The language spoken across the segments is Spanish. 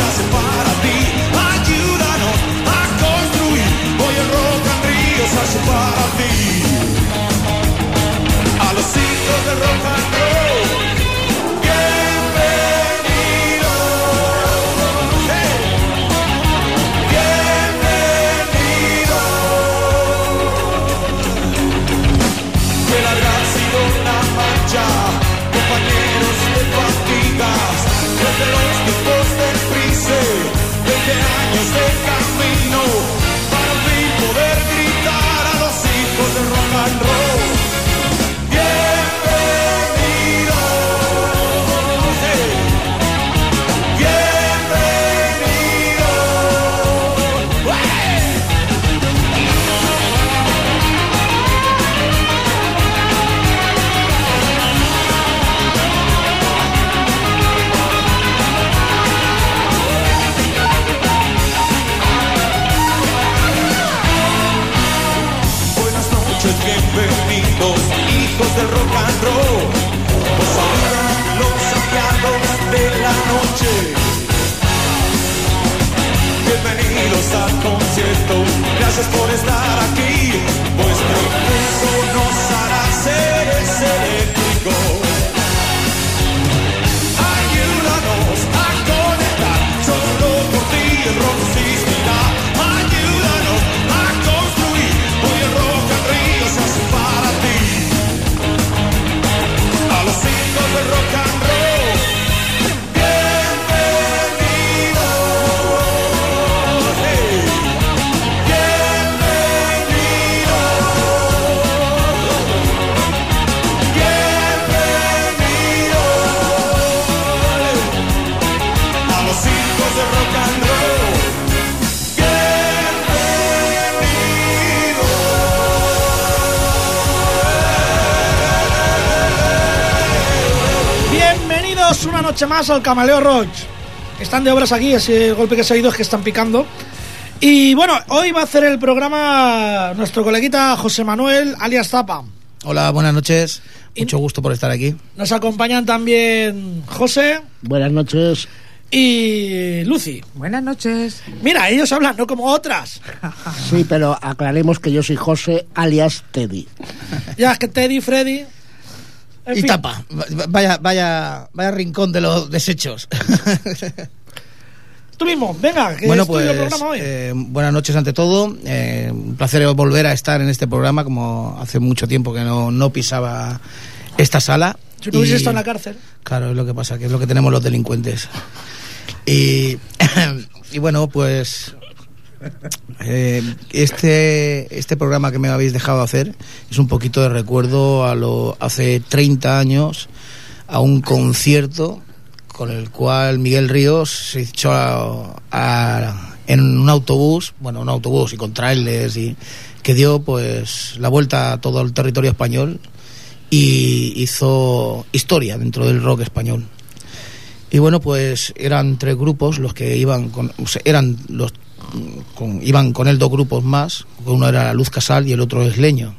and 20 años de hijos del rock and roll. Os saludan los aliados de la noche. Bienvenidos al concierto, gracias por estar aquí. Vuestro impulso nos hará seres eléctricos. Más al Camaleo Roach. Están de obras aquí, ese golpe que se ha oído es que están picando. Y bueno, hoy va a hacer el programa nuestro coleguita José Manuel, alias Zapa. Hola, buenas noches. Mucho gusto por estar aquí. Nos acompañan también José Buenas noches. y Lucy. Buenas noches. Mira, ellos hablan, no como otras. Sí, pero aclaremos que yo soy José, alias Teddy. Ya es que Teddy, Freddy. En y fin. tapa. Vaya, vaya, vaya rincón de los desechos. Tú mismo, venga, que bueno, es tuyo pues el programa hoy. eh, buenas noches ante todo. Eh, un placer volver a estar en este programa, como hace mucho tiempo que no, no pisaba esta sala. si no hubiese estado en la cárcel. Claro, es lo que pasa, que es lo que tenemos los delincuentes. Y, y bueno, pues eh, este, este programa que me habéis dejado hacer es un poquito de recuerdo a lo hace 30 años a un concierto con el cual Miguel Ríos se echó a- a- en un autobús, bueno, un autobús y con trailers y que dio pues la vuelta a todo el territorio español y hizo historia dentro del rock español. Y bueno, pues eran tres grupos los que iban con, o sea, eran los con- iban con él dos grupos más, uno era Luz Casal y el otro es Leño.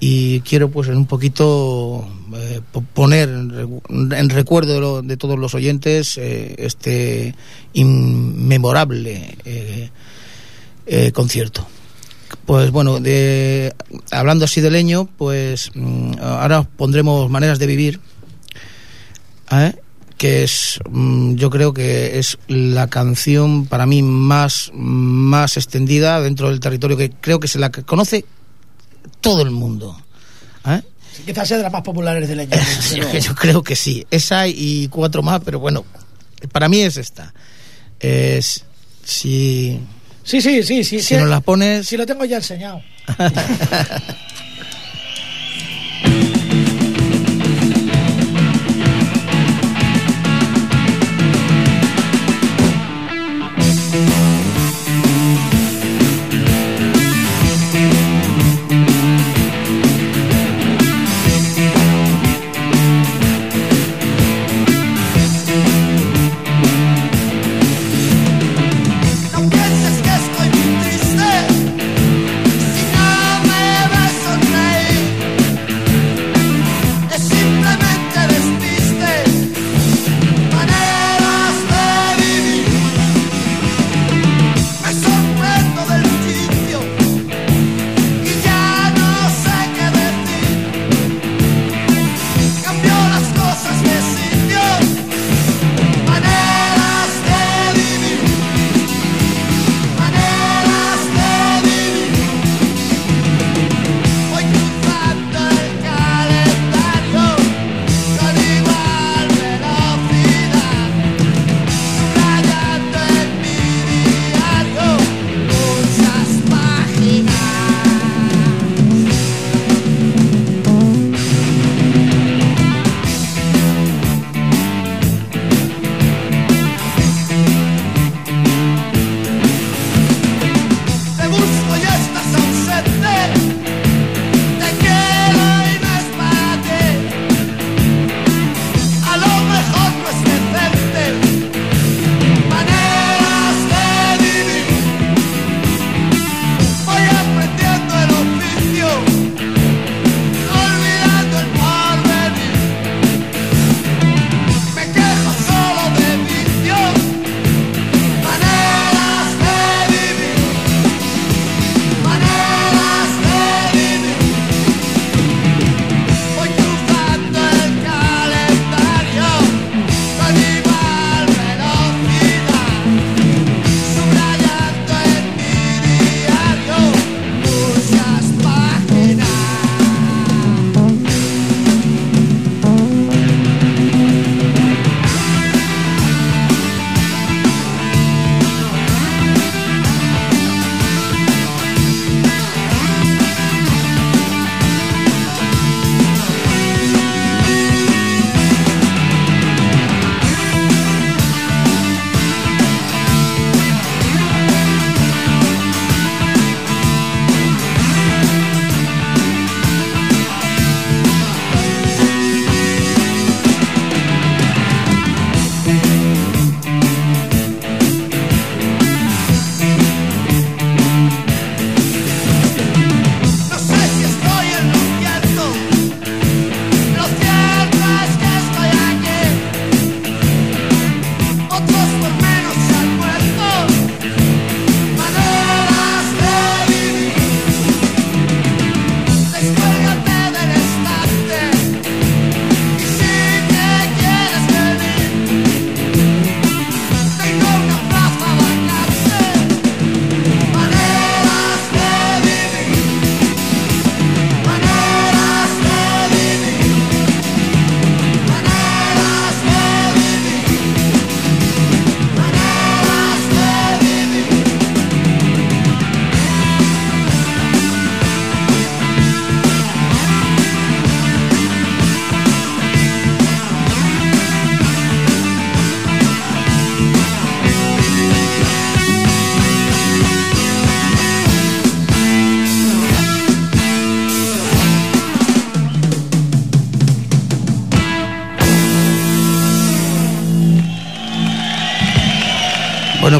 Y quiero pues en un poquito eh, po- poner en, re- en recuerdo de, todos los oyentes eh, este inmemorable eh, concierto. Pues bueno, de, hablando así de leño, pues mm, ahora os pondremos maneras de vivir, ¿eh? Que es, mm, yo creo que es la canción para mí más, más extendida dentro del territorio, que creo que se la conoce todo el mundo. ¿eh? Quizás sea de las más populares de leña. yo, yo creo que sí. Esa y cuatro más, pero bueno, para mí es esta. Es si Sí, sí, sí, sí. si sí, nos la pones sí lo tengo ya enseñado.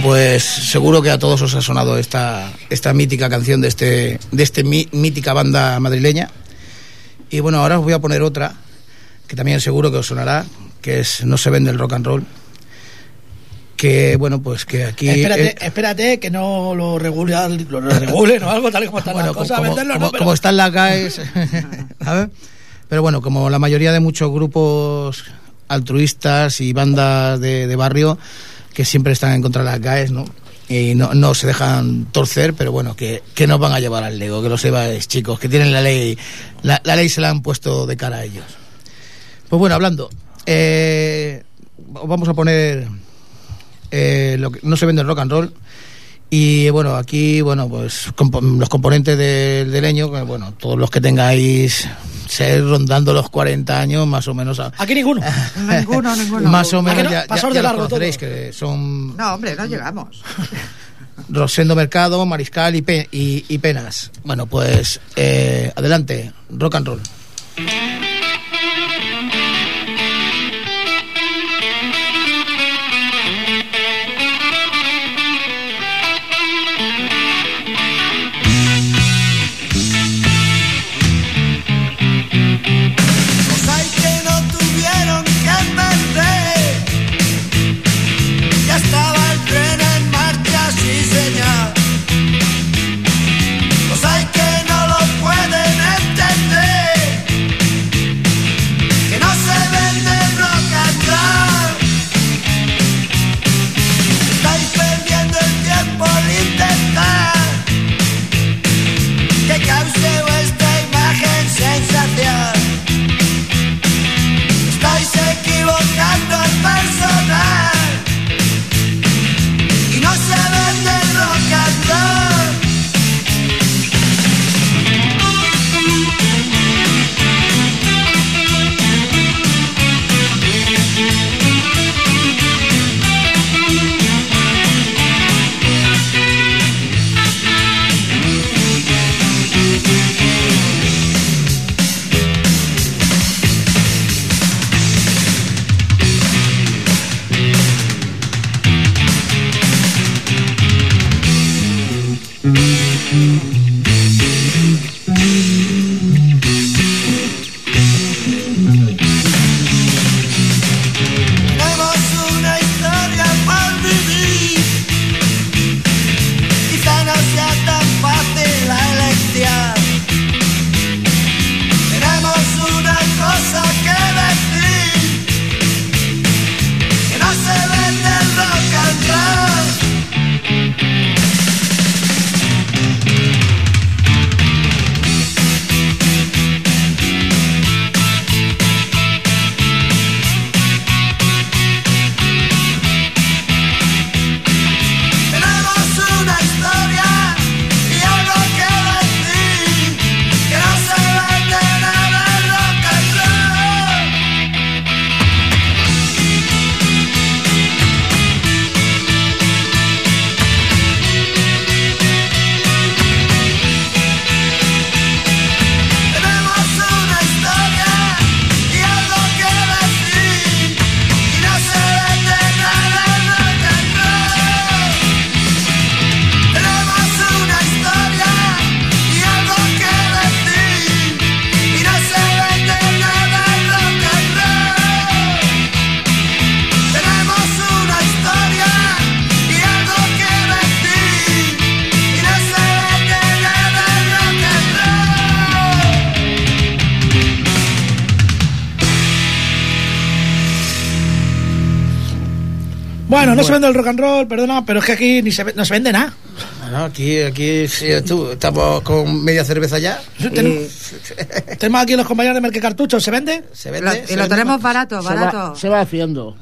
pues seguro que a todos os ha sonado esta, esta mítica canción de este de este mítica banda madrileña. Y bueno, ahora os voy a poner otra que también seguro que os sonará, que es No se vende el rock and roll. Que bueno, pues que aquí espérate, eh, espérate que no lo regule, lo regulen o algo tal y como están bueno, las cosas, como, venderlo, como- no, pero- como están las GAES, ¿sabes? Pero bueno, como la mayoría de muchos grupos altruistas y bandas de, de barrio que siempre están en contra de las GAES, ¿no? y no, no se dejan torcer, pero bueno, que, que nos van a llevar al Lego, que lo sepas, chicos, que tienen la ley, la, la ley se la han puesto de cara a ellos. Pues bueno, hablando, eh, os vamos a poner eh, lo que no se vende el rock and roll. Y bueno, aquí, bueno, pues compo- los componentes del del leño, que, bueno, todos los que tengáis ser rondando los 40 años, más o menos. a- Aquí ninguno. Ninguno, ninguno. más o ¿A que menos no? ya, ya- Pasaos ya de los largo conoceréis, todos. que son No, hombre, no llegamos. Rosendo Mercado, Mariscal y, Pe- y- y Penas. Bueno, pues eh, adelante, rock and roll. Bueno, no se vende el rock and roll, perdona, pero es que aquí ni se ve- no se vende nada. Bueno, aquí, aquí sí, tú, estamos con media cerveza ya. Ten- Tenemos aquí los compañeros de Merque Cartucho, ¿se vende? Se Lo- vende. y se lo vende tenemos barato, Se barato. va, se va haciendo.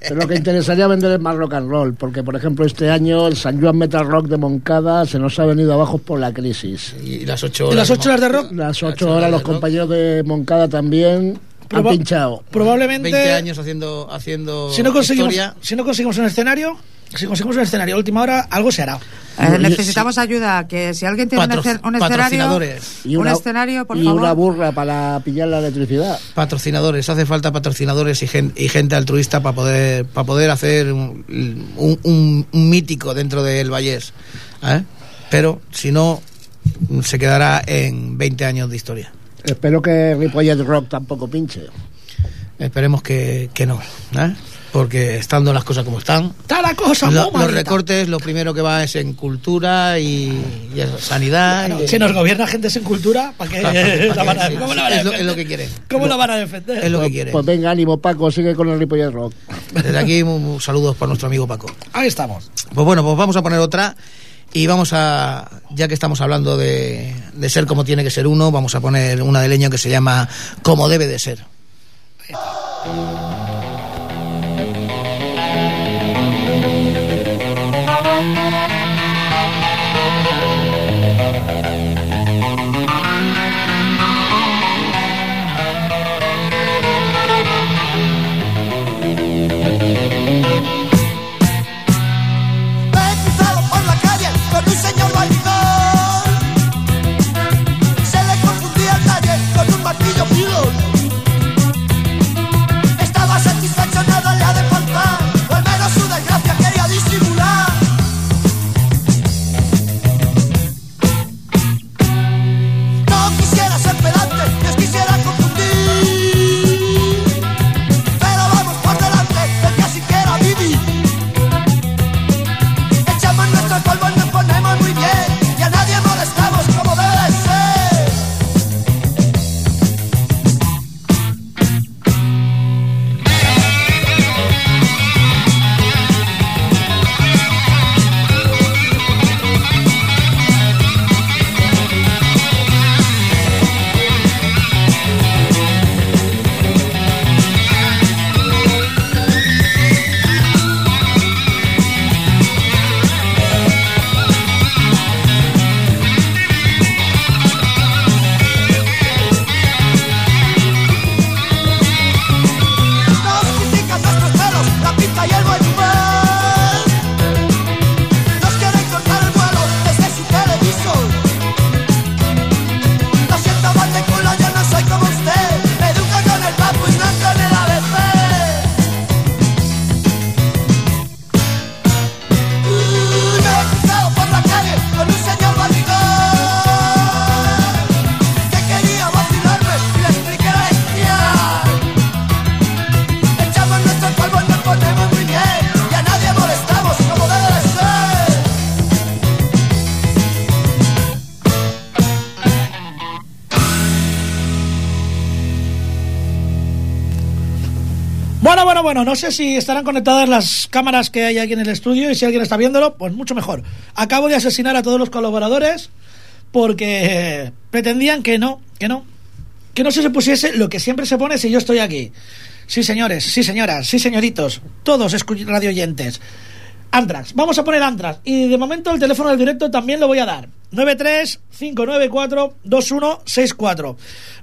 Pero lo que interesaría vender es más rock and roll, porque por ejemplo este año el San Juan Metal Rock de Moncada se nos ha venido abajo por la crisis. Y las ocho ¿Y horas. las ocho horas de rock? Las ocho horas los compañeros de Moncada también han pinchado. Probablemente. 20 años haciendo, haciendo Si no, conseguimos, historia. si no conseguimos un escenario, si conseguimos un escenario a última hora, algo se hará. Eh, necesitamos ayuda, que si alguien tiene un, Patro- escen- un escenario, patrocinadores. un escenario, por y favor. una burra para pillar la electricidad. Patrocinadores, hace falta patrocinadores y gente, y gente altruista para poder, para poder hacer un, un- un- un mítico dentro del Vallés. ¿eh? Pero si no, se quedará en 20 años de historia. Espero que Ripollet Rock tampoco pinche. Esperemos que, que no. ¿eh? porque estando las cosas como están, Está la cosa lo- los recortes lo primero que va es en cultura y, y en sanidad. Y- si nos gobierna gente sin cultura, ¿para qué cómo la van a es lo- defender? es lo que quieren. ¿Cómo la van a defender? es lo que Pues, quieren. pues venga, ánimo, Paco, sigue con el Ripollet Rock. Desde aquí, saludos para nuestro amigo Paco. Ahí estamos. Pues bueno, pues vamos a poner otra y vamos a, ya que estamos hablando de, de ser como tiene que ser uno, vamos a poner una de leño que se llama Como debe de ser. Bueno, no sé si estarán conectadas las cámaras que hay aquí en el estudio y si alguien está viéndolo, pues mucho mejor. Acabo de asesinar a todos los colaboradores porque pretendían que no, que no, que no se se pusiese lo que siempre se pone si yo estoy aquí. Sí, señores, sí, señoras, sí, señoritos, todos escu- radioyentes. Antrax, vamos a poner Antrax y de momento el teléfono del directo también lo voy a dar. 93-594-2164.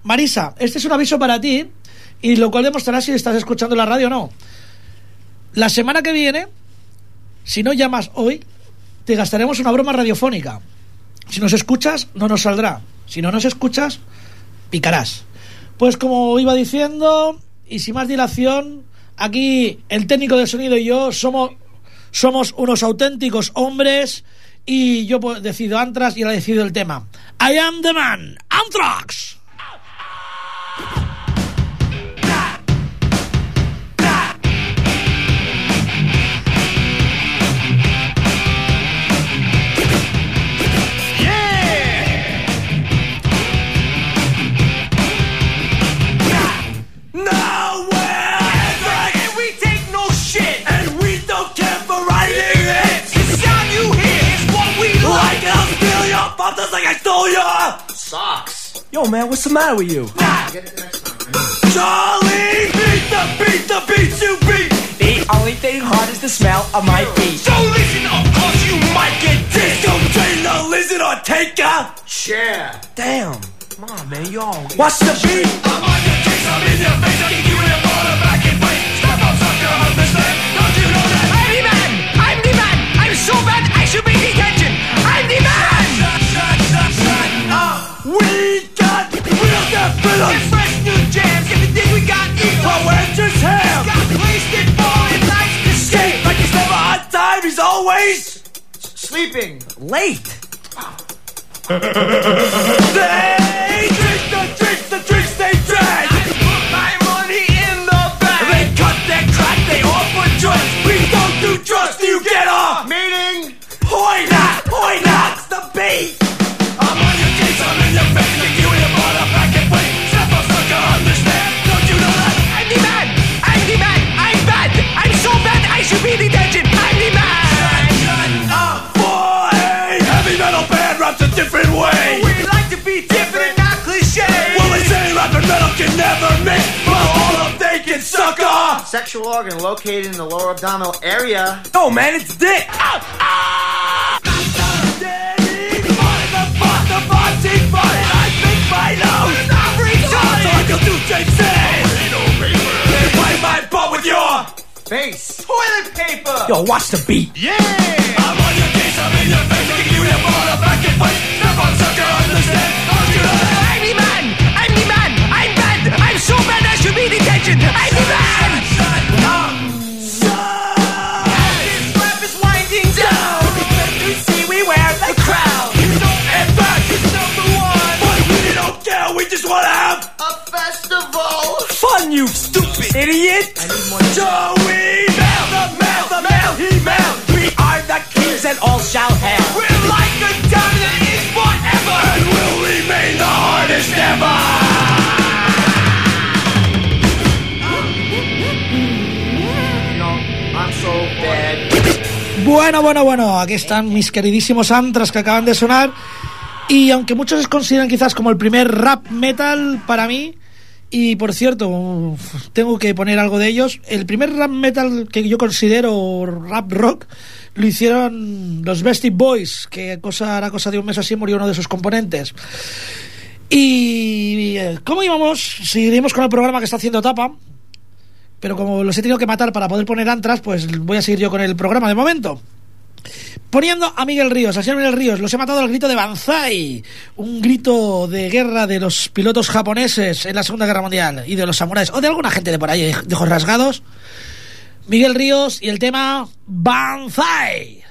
Marisa, este es un aviso para ti y lo cual demostrará si estás escuchando la radio o no. La semana que viene, si no llamas hoy, te gastaremos una broma radiofónica. Si nos escuchas, no nos saldrá. Si no nos escuchas, picarás. Pues como iba diciendo, y sin más dilación, aquí el técnico de sonido y yo somos, somos unos auténticos hombres y yo pues, decido Antrax y él ha decidido el tema. I am the man, Anthrax. Stole your socks! Yo, man, what's the matter with you? Charlie! Beat the beat, the beats you beat! The only thing hard is the smell of my feet. So listen up, cause you might get dissed! Don't train the lizard or take a Share. Damn. Come on, man, you all. What's the beat? I'm on your case, I'm in your face, I kick you in the bottom back in place. Stop up, sucker, understand? Don't you know that? I'm the man. I'm the man. I'm so bad I should be detention. I'm the man. We got real death Get villains! fresh new jams. Get the thing we got evil. Well, where's his ham? Got wasted falling nights to Skate like he's never on time, he's always Sleeping late. They drink the drinks, the drinks they drag! Sexual organ located in the lower abdominal area. No, man, it's dick. Ah, ah! Daddy, what the fuck? The boxing fight, I think my nose. Every time. So I can do Jason. Then wipe my butt with your Face. Toilet paper. Yo, watch the beat. Yeah. I'm on your case. I'm in your face. Kicking you in the ball. back and fight. Step on, sucker. Understand? I'm the man. I'm the man. I'm bad. I'm so bad. I should be detention. I'm the man. Are the kings and all shall. We're like forever, remain the hardest ever. Bueno, bueno, bueno, aquí están mis queridísimos antras que acaban de sonar. Y aunque muchos consideran quizás como el primer rap metal para mí, y por cierto, tengo que poner algo de ellos, el primer rap metal que yo considero rap rock lo hicieron los Bestie Boys, que cosa, era cosa de un mes así murió uno de sus componentes. Y eh, ¿cómo íbamos? Seguiremos con el programa que está haciendo Tapa, pero como los he tenido que matar para poder poner antras, pues voy a seguir yo con el programa de momento. Poniendo a Miguel Ríos, a señor Miguel Ríos, los he matado al grito de Banzai, un grito de guerra de los pilotos japoneses en la Segunda Guerra Mundial y de los samuráis, o de alguna gente de por ahí, de ojos rasgados. Miguel Ríos y el tema Banzai.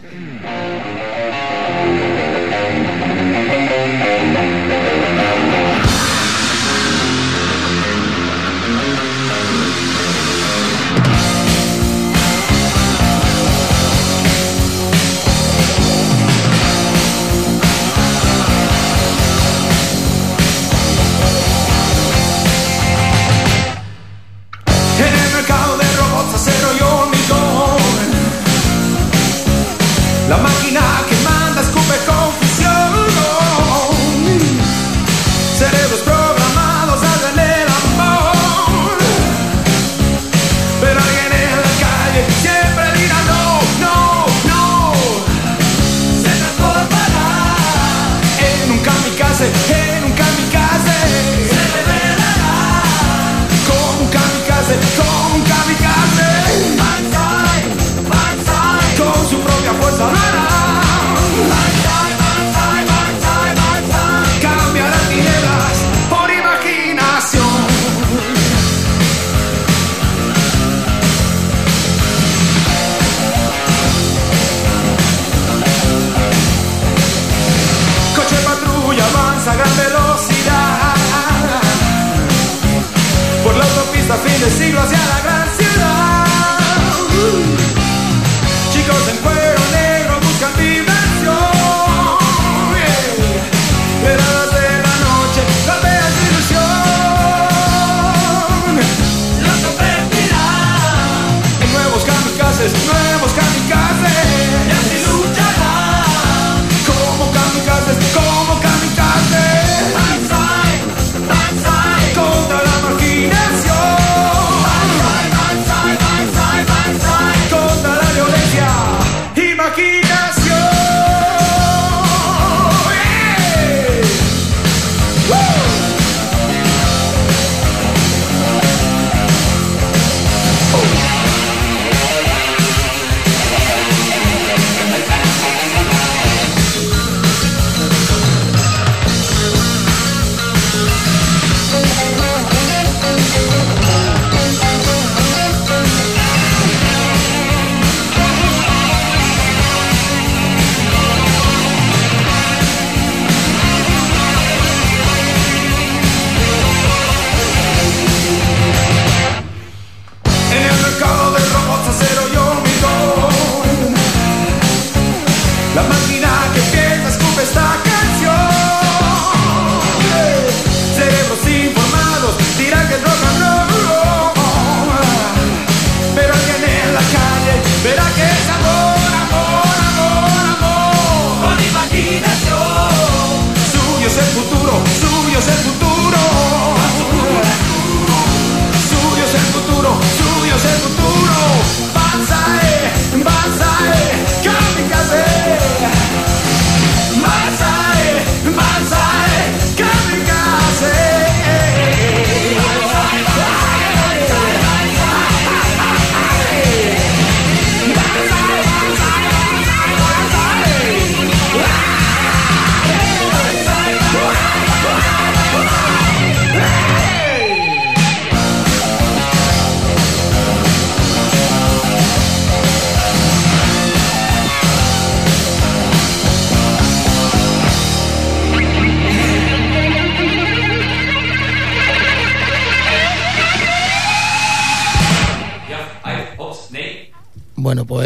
Hacia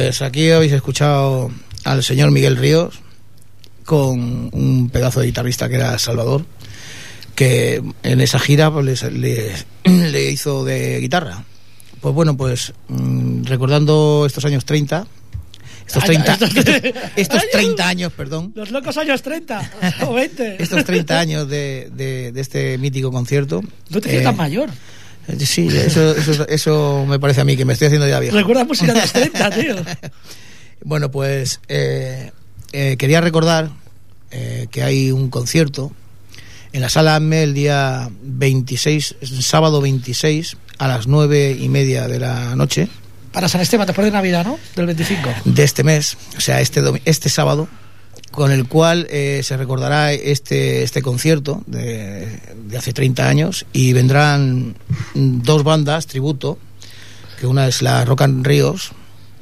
pues aquí habéis escuchado al señor Miguel Ríos con un pedazo de guitarrista que era Salvador, que en esa gira pues, le, le- le hizo de guitarra. Pues bueno, pues mm, recordando estos años 30, estos Ay, 30, estos- estos, estos Ay, 30 años, perdón, Los locos años 30 o 20. estos 30 años de, de- de este mítico concierto. No te eh, tan mayor. Eh, Sí, eso, eso, eso me parece a mí que me estoy haciendo ya viejo. Recuerda música de los 30, tío. Bueno, pues eh, eh, quería recordar eh, que hay un concierto en la sala AME el día 26, sábado 26, a las nueve y media de la noche Para San Esteban, después de Navidad, ¿no? Del 25. de este mes, o sea, este, este sábado, con el cual eh, se recordará este, este concierto de, de hace 30 años y vendrán dos bandas tributo, que una es la Rock and Ríos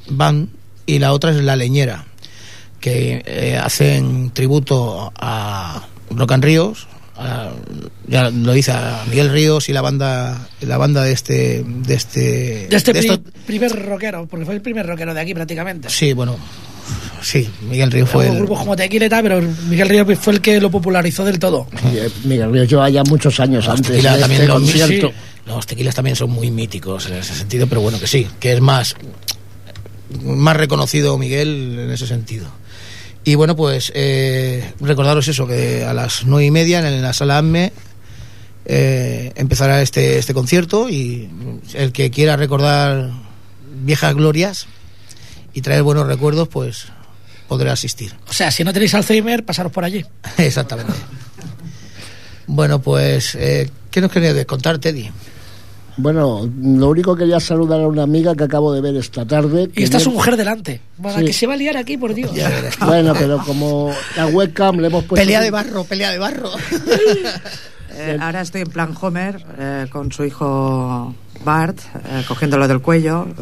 Band y la otra es La Leñera, que eh, hacen tributo a Rock and Ríos, a- ya lo dice a Miguel Ríos y la banda la banda de este de este De este de pri- estos- primer rockero, porque fue el primer rockero de aquí prácticamente. sí bueno sí Miguel Ríos fue el, grupos como Tequila y tal, pero Miguel Ríos fue el que lo popularizó del todo. Y, eh, Miguel Ríos lleva ya muchos años Los antes de también este los- concierto. sí, los tequilas también son muy míticos en ese sentido, pero bueno, que sí, que es más, más reconocido Miguel en ese sentido. Y bueno, pues eh, recordaros eso, que a las nueve y media en la sala AME eh, empezará este, este concierto y el que quiera recordar viejas glorias y traer buenos recuerdos, pues podrá asistir. O sea, si no tenéis Alzheimer, pasaros por allí. Exactamente. Bueno, pues, eh, ¿qué nos querías contar, Teddy? Bueno, lo único que quería saludar a una amiga que acabo de ver esta tarde. que Y está su viene- mujer delante. Para Sí. que se va a liar aquí, por Dios. Bueno, pero como la webcam le hemos puesto... Pelea de barro, pelea de barro. Eh, ahora estoy en plan Homer eh, con su hijo Bart, eh, cogiéndolo del cuello.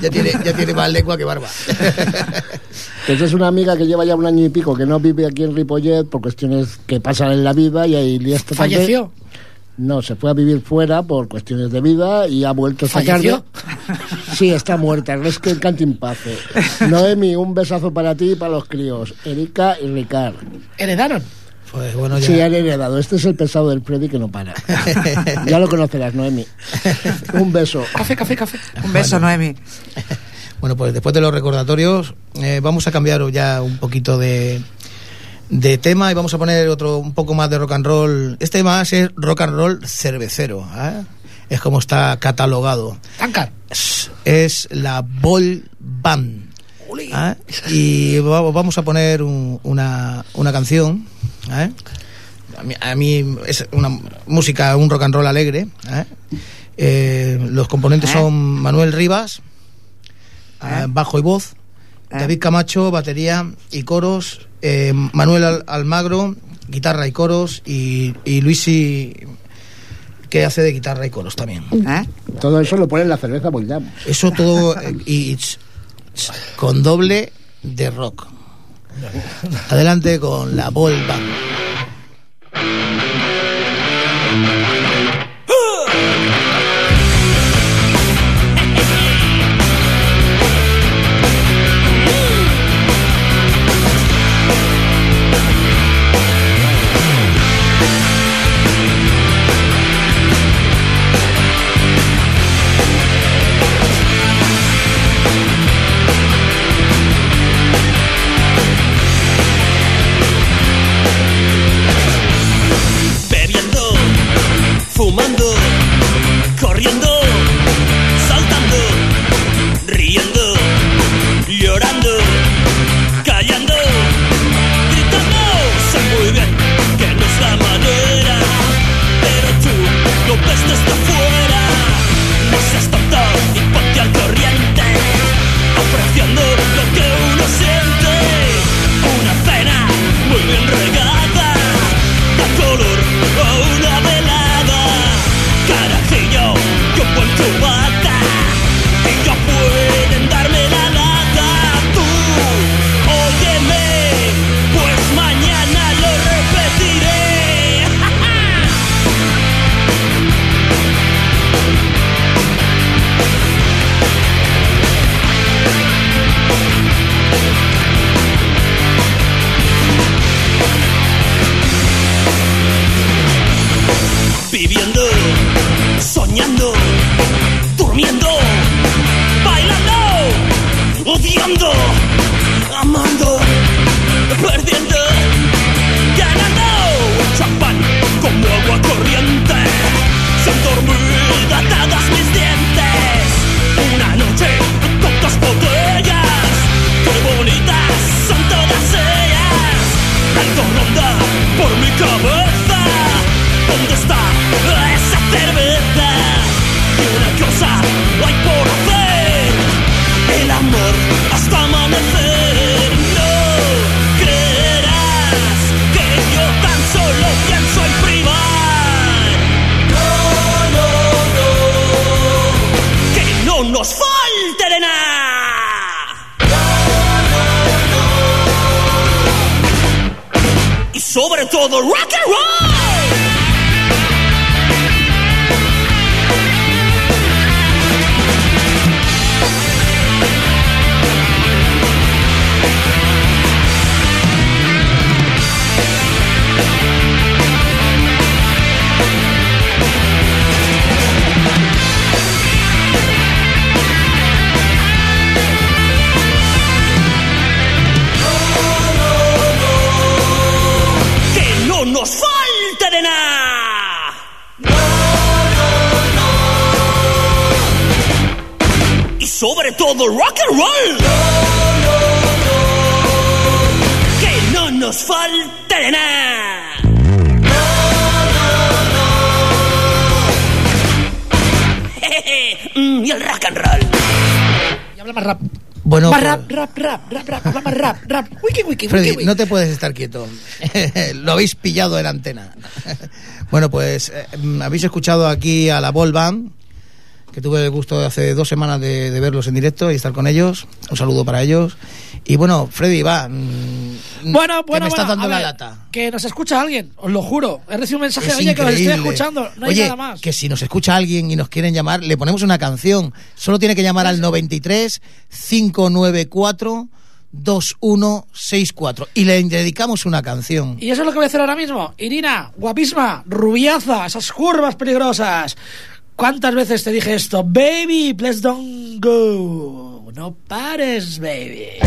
Ya, tiene, ya tiene más lengua que barba. Esa es una amiga que lleva ya un año y pico que no vive aquí en Ripollet por cuestiones que pasan en la vida y ahí esta tarde- ¿Falleció? No, se fue a vivir fuera por cuestiones de vida y ha vuelto esta ¿Falleció? tarde. Sí, está muerta. Es que en paz. Noemi, un besazo para ti y para los críos. Erika y Ricard. ¿Heredaron? Pues bueno, ya. Sí, han heredado. Este es el pesado del Freddy que no para. ya lo conocerás, Noemi. Un beso. Café, café, café. un beso, Noemi. Bueno, pues después de los recordatorios, eh, vamos a cambiar ya un poquito de, de tema y vamos a poner otro un poco más de rock and roll. Este más es rock and roll cervecero. ¿eh? Es como está catalogado. Tancar. Es, es la Ball Band. ¿eh? Y va- vamos a poner un- una, una canción. ¿Eh? A, mí, a mí es una música, un rock and roll alegre. ¿eh? Eh, los componentes ¿Eh? son Manuel Rivas, ¿Eh? eh, bajo y voz, ¿Eh? David Camacho, batería y coros, eh, Manuel Al- Almagro, guitarra y coros, y, y Luisi, que hace de guitarra y coros también. ¿Eh? Todo eso lo pone en la cerveza Boldam. Eso todo eh, y con doble de rock. Adelante con la Ball odiando, amando, perdiendo, ganando. Champán como agua corriente, sin dormir atadas mis dientes. Una noche, tantas botellas, qué bonitas son todas ellas. Tanto ronda por mi cabeza. Sobre the rock and roll. Rock and roll. Que no nos falte de nada. Mm, y el rock and roll. Y habla más rap. Bueno, más pues- rap, rap, rap, rap, rap, habla más rap, rap. Wiki, wiki, Freddy, wiki, wiki. no te puedes estar quieto. Lo habéis pillado en antena. bueno, pues eh, mm, habéis escuchado aquí a la Ball Band, que tuve el gusto de hace dos semanas de, de verlos en directo y estar con ellos. Un saludo para ellos. Y bueno, Freddy, va. mm, Bueno, que bueno, me estás bueno, dando la lata. Que nos escucha alguien, os lo juro. He recibido un mensaje Es de oye que estoy increíble. escuchando. No hay Oye, nada más. que si nos escucha alguien y nos quieren llamar, le ponemos una canción. Solo tiene que llamar al 93 594 2164 y le dedicamos una canción. Y eso es lo que voy a hacer ahora mismo. Irina, guapísima, rubiaza, esas curvas peligrosas. ¿Cuántas veces te dije esto? Baby, please don't go. No pares, baby.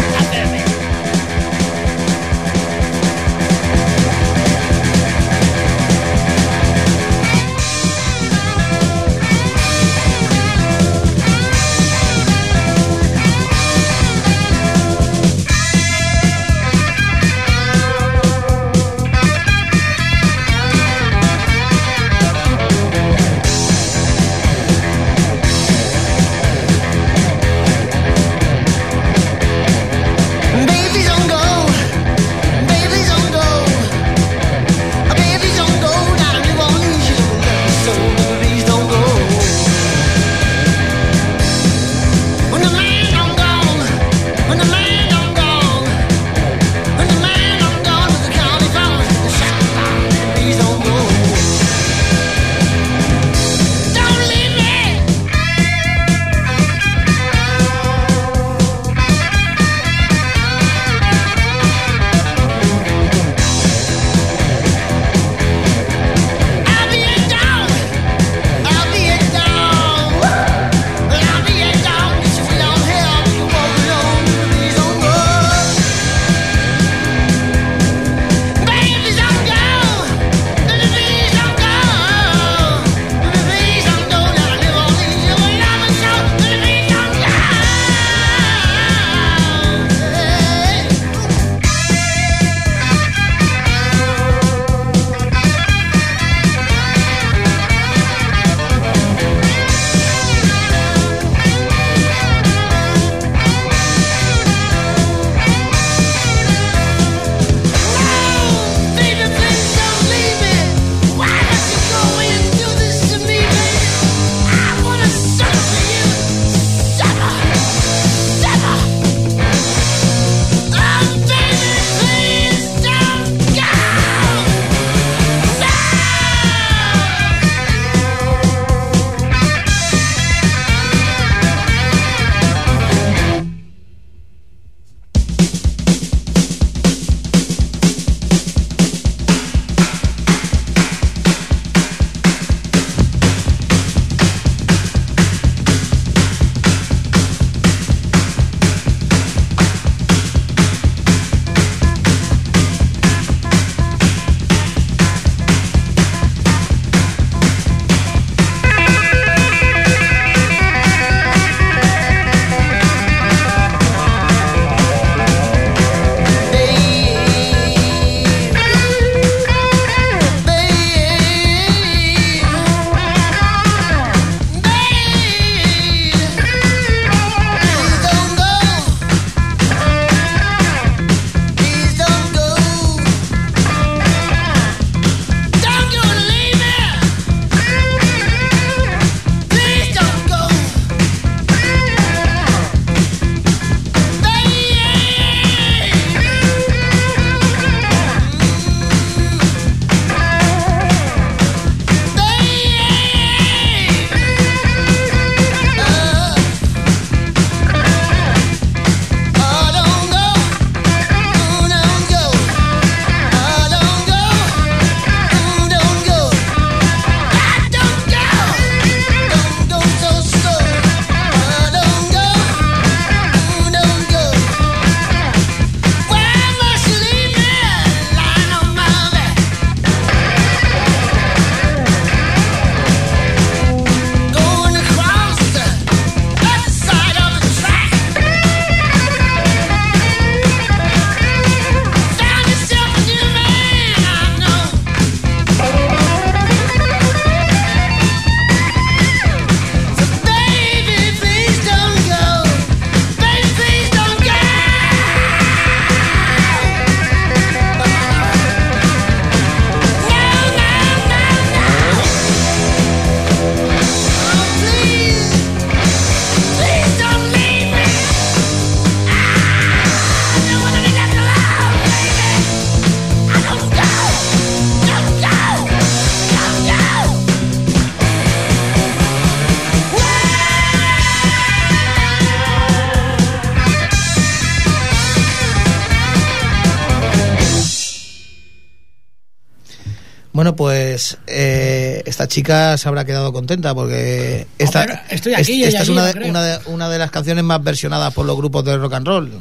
Esta chica se habrá quedado contenta porque esta, Hombre, estoy aquí y esta es una de, una, de, una de las canciones más versionadas por los grupos de rock and roll, que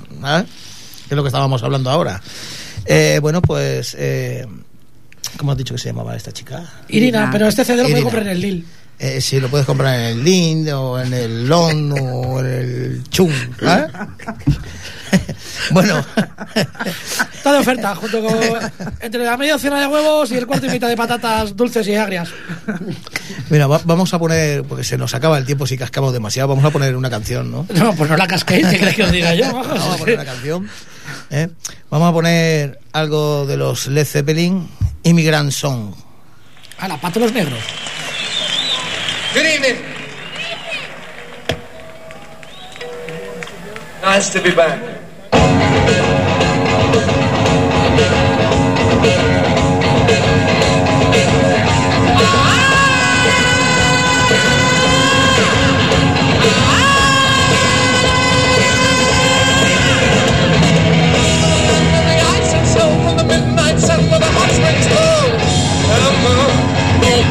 es lo que estábamos hablando ahora. Eh, bueno, pues, eh, ¿cómo has dicho que se llamaba esta chica? Irina, Irina. pero este CD lo puede Irina. comprar en el Lil. Eh, sí, lo puedes comprar en el Lind o en el Lon o en el Chung. bueno, Está de oferta, junto con entre la media docena de huevos y el cuarto y mitad de patatas dulces y agrias. mira, va- vamos a poner, porque se nos acaba el tiempo si cascamos demasiado, vamos a poner una canción, ¿no? No, pues no la casquéis, ¿qué crees que os diga yo? Vamos a poner una canción. ¿eh? Vamos a poner algo de los Led Zeppelin, Immigrant Song. A la pato los negros. Good evening. Nice to be back.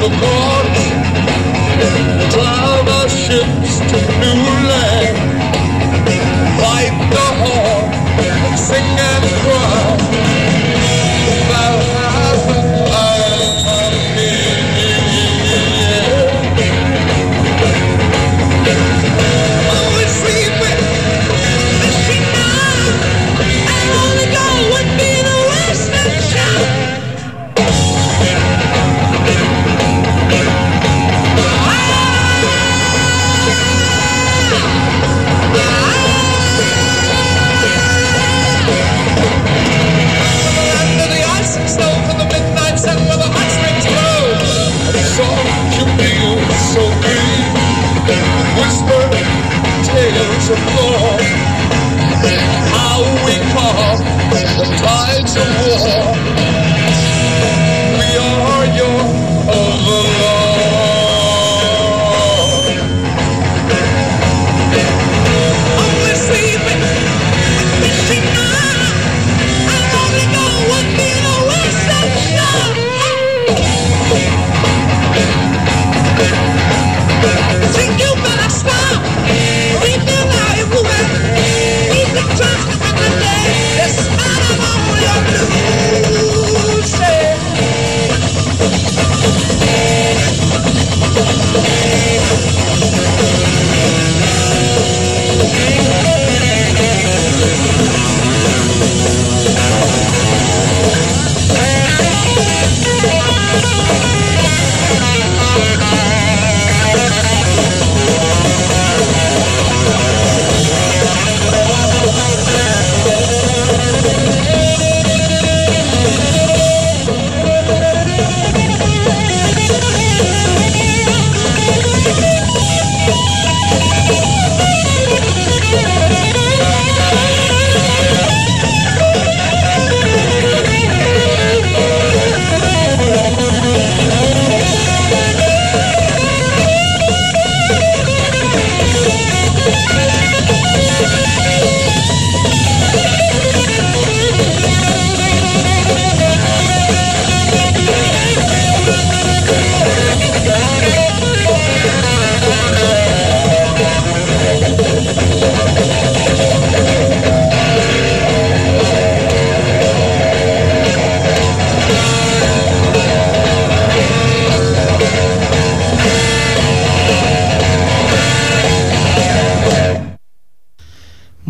The chords. Drive our ships to new land. The horn, sing and cry. Tales of love. How we caught the tides of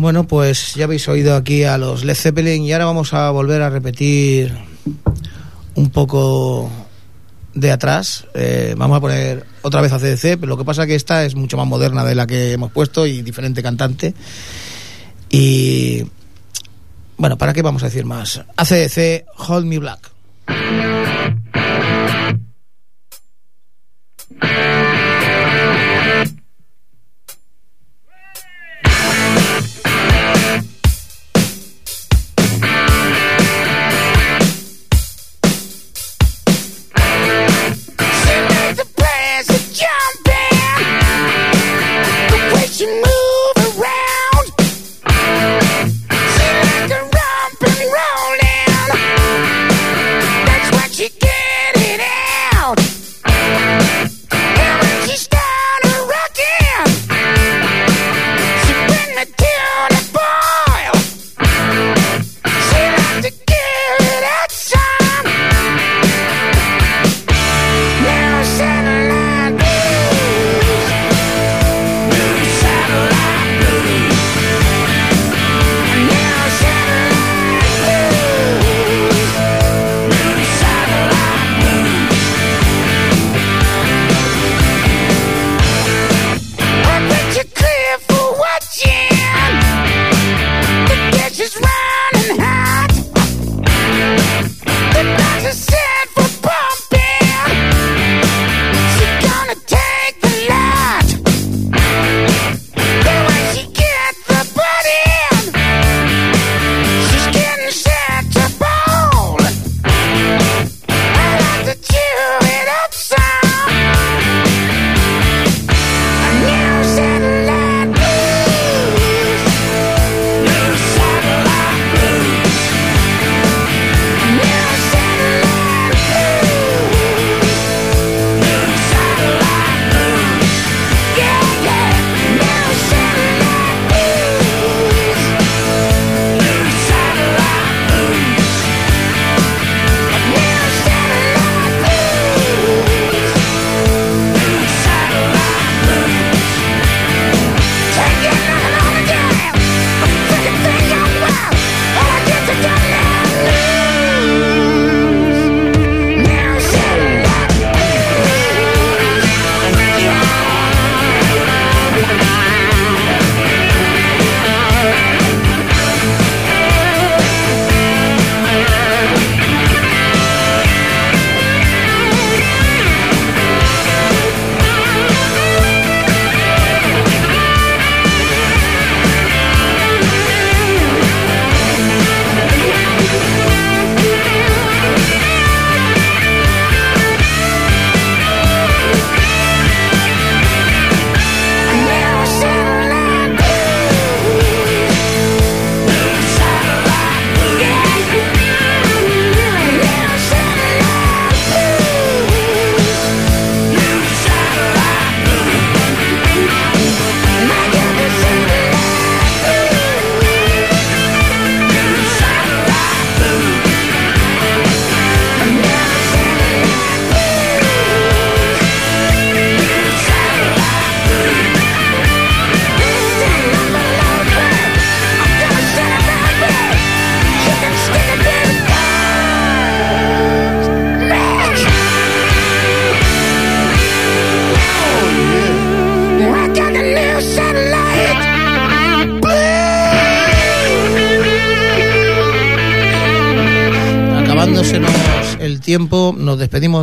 Bueno, pues ya habéis oído aquí a los Led Zeppelin y ahora vamos a volver a repetir un poco de atrás. Eh, vamos a poner otra vez a CDC, pero lo que pasa que esta es mucho más moderna de la que hemos puesto y diferente cantante. Y bueno, ¿para qué vamos a decir más? ACDC, Hold Me Black.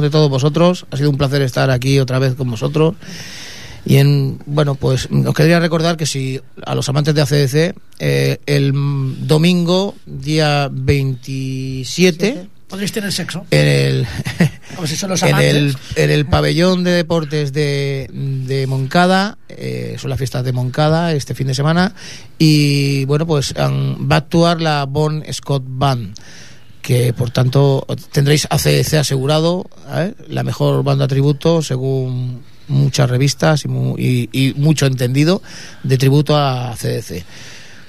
De todos vosotros. Ha sido un placer estar aquí otra vez con vosotros. Y en, bueno, pues os quería recordar que si a los amantes de ACDC, eh, el mm, domingo, día 27, Podréis tener sexo. en el, Como si son los en el, en el pabellón de deportes de, de Moncada, eh, son las fiestas de Moncada este fin de semana, y bueno, pues han- va a actuar la Bon Scott Band, que por tanto tendréis ACDC asegurado, ¿eh? la mejor banda tributo según muchas revistas y, mu- y- y mucho entendido de tributo a CDC.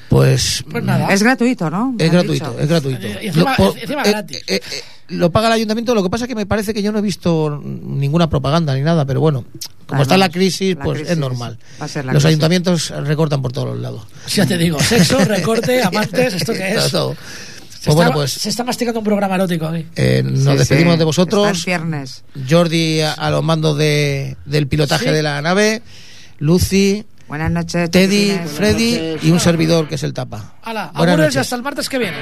Pues, Pues nada. Es gratuito, ¿no? Es gratuito, dicho. es gratuito. Y encima- por- encima eh, gratis. eh, eh, lo paga el ayuntamiento, lo que pasa es que me parece que yo no he visto ninguna propaganda ni nada, pero bueno, como Además, está la crisis, la pues crisis es normal. va a ser la Los crisis. ayuntamientos recortan por todos los lados. Ya te digo, sexo, recorte, amantes, ¿esto qué es? Todo. Se, Pues bueno, está, pues se está masticando un programa erótico aquí. eh, nos Sí, despedimos sí, de vosotros. ciernes. Jordi a, a los mandos de, del pilotaje Sí. de la nave, Lucy, Buenas noches. Teddy. Freddy y un servidor que es el tapa. Hala, y hasta el martes que viene.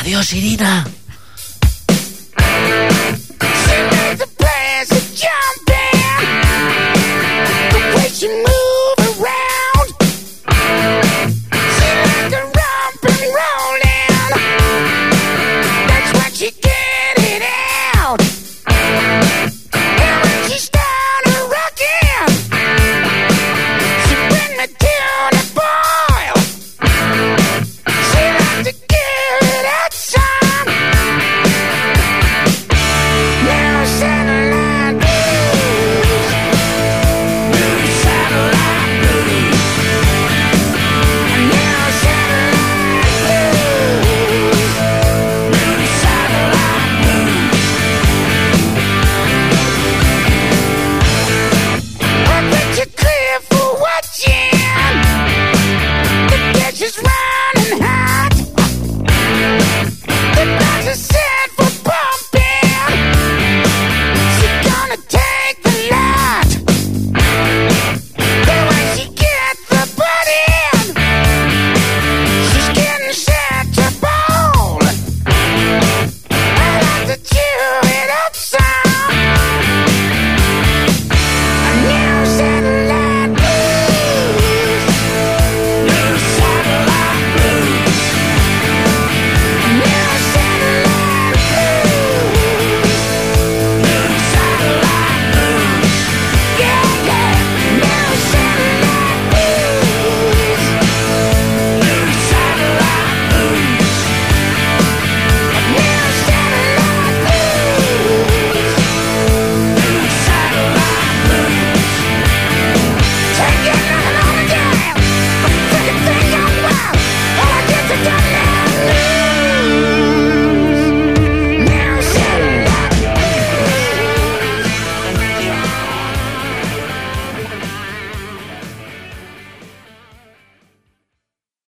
Adiós, Irina.